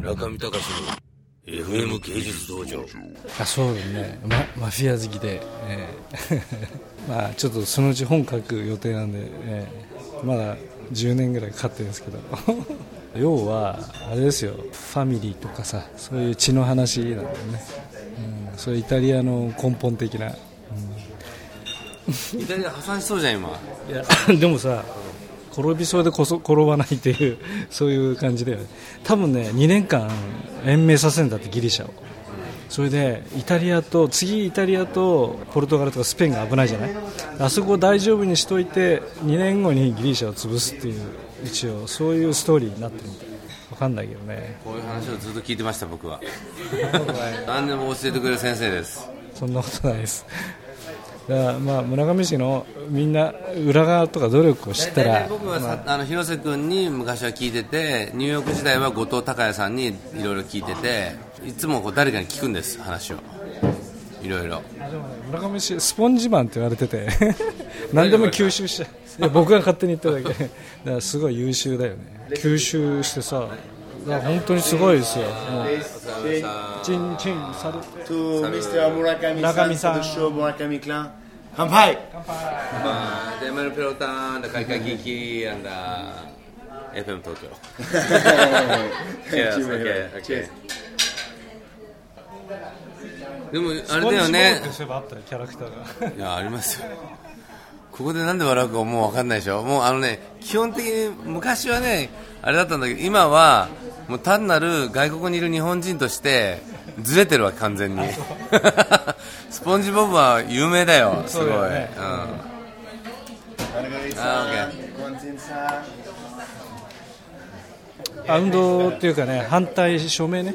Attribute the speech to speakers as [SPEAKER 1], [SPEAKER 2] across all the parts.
[SPEAKER 1] 中見隆の FM 芸術道場。
[SPEAKER 2] あそうだね、ま、マフィア好きで、えー まあちょっとそのうち本書く予定なんで、えーまだ10年ぐらいかかってるんですけど。要はあれですよ。ファミリーとかさそういう血の話なんだよね、うん、そういうイタリアの根本的な、
[SPEAKER 1] イタリア破産しそうじゃん今。
[SPEAKER 2] いや でもさ転びそうでこそ 転ばないっていう そういう感じだよね。多分ね2年間延命させるんだってギリシャを。それでイタリアと次イタリアとポルトガルとかスペインが危ないじゃない？あそこを大丈夫にしといて2年後にギリシャを潰すっていう一応そういうストーリーになってるみたい。分かんないけどね。
[SPEAKER 1] こういう話をずっと聞いてました僕は。何でも教えてくれる先生です。
[SPEAKER 2] そんなことないですだまあ村上市のみんな裏側とか努力を知ったら
[SPEAKER 1] 僕はさ、あの広瀬君に昔は聞いててニューヨーク時代は後藤孝也さんにいろいろ聞いてていつもこう誰かに聞くんです話を。いろいろ。
[SPEAKER 2] 村上市スポンジマンって言われてて 何でも吸収しちゃう僕が勝手に言っただけ。だからすごい優秀だよね。吸収してさ本当にすごいですよもうチンチンサル
[SPEAKER 3] to Mr. For the
[SPEAKER 2] san.
[SPEAKER 3] show Murakami clan. Kampai!
[SPEAKER 1] まあデマルペロターンだカイカイキキアンだ FM 東京 Yes, okay, okay. でもあれだよね
[SPEAKER 2] キャラクターが
[SPEAKER 1] いやありますよここでなんで笑うかもう分かんないでしょ？もうあのね基本的に昔はねあれだったんだけど今はもう単なる外国にいる日本人としてずれてるわ完全に。スポンジボブは有名だよすごい、
[SPEAKER 2] そう
[SPEAKER 1] ん。Ah.
[SPEAKER 2] アウンドっていうかね反対署名ね。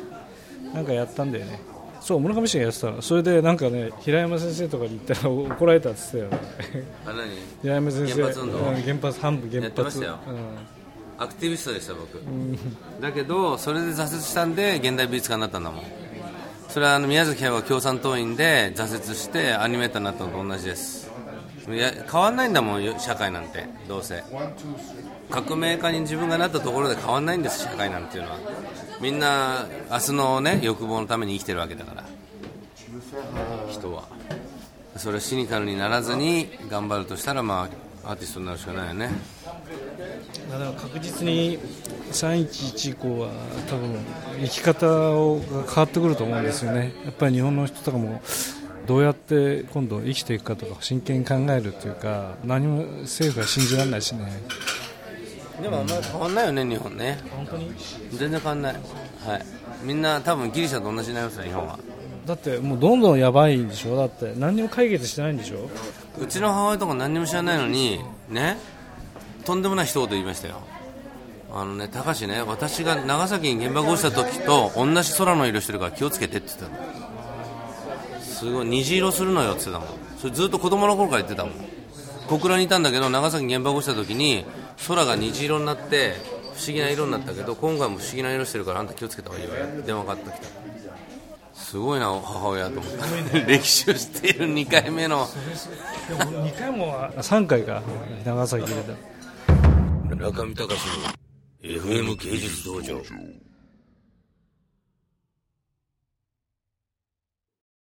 [SPEAKER 2] なんかやったんだよねそう村上氏がやってたの。それでなんかね平山先生とかに言ったら怒られたって言ってたよね。
[SPEAKER 1] あ何？
[SPEAKER 2] 平山先生
[SPEAKER 1] 原発運動？
[SPEAKER 2] うん原発半部原発。
[SPEAKER 1] やってましたよ。
[SPEAKER 2] うん。
[SPEAKER 1] アクティビストでした僕、だけどそれで挫折したんで現代美術家になったんだもん。それはあの宮崎駿が共産党員で挫折してアニメーターになったのと同じです。いや変わんないんだもんよ社会なんてどうせ。革命家に自分がなったところで変わんないんです社会なんていうのはみんな明日のね欲望のために生きてるわけだから。人は。それをシニカルにならずに頑張るとしたらまあアーティストになるしかないよね。
[SPEAKER 2] だから確実に311以降は多分生き方をが変わってくると思うんですよね。やっぱり日本の人とかもどうやって今度生きていくかとか真剣に考えるというか何も政府は信じられないしね。
[SPEAKER 1] でもあんまり変わんないよね日本ね。
[SPEAKER 2] 本当に？
[SPEAKER 1] 全然変わんない。はい。みんな多分ギリシャと同じになりますよ日本は。
[SPEAKER 2] だってもうどんどんやばいんでしょ？だって何にも解決してないんでしょ？
[SPEAKER 1] うちの母親とか何にも知らないのにね？とんでもない一言言いましたよ。あのね高橋ね私が長崎に原爆落ちた時と同じ空の色してるから気をつけてって言ってたの。すごい。虹色するのよって言ってたもん。それずっと子供の頃から言ってたもん。小倉にいたんだけど長崎に原爆落ちた時に空が虹色になって不思議な色になったけど今回も不思議な色してるからあんた気をつけた方がいいわよ。電話かかってきた。すごいな母親と思って。歴史を知っている2回目の。
[SPEAKER 2] でも2回も3回か。長崎入れた
[SPEAKER 1] 中見隆の FM 芸術道場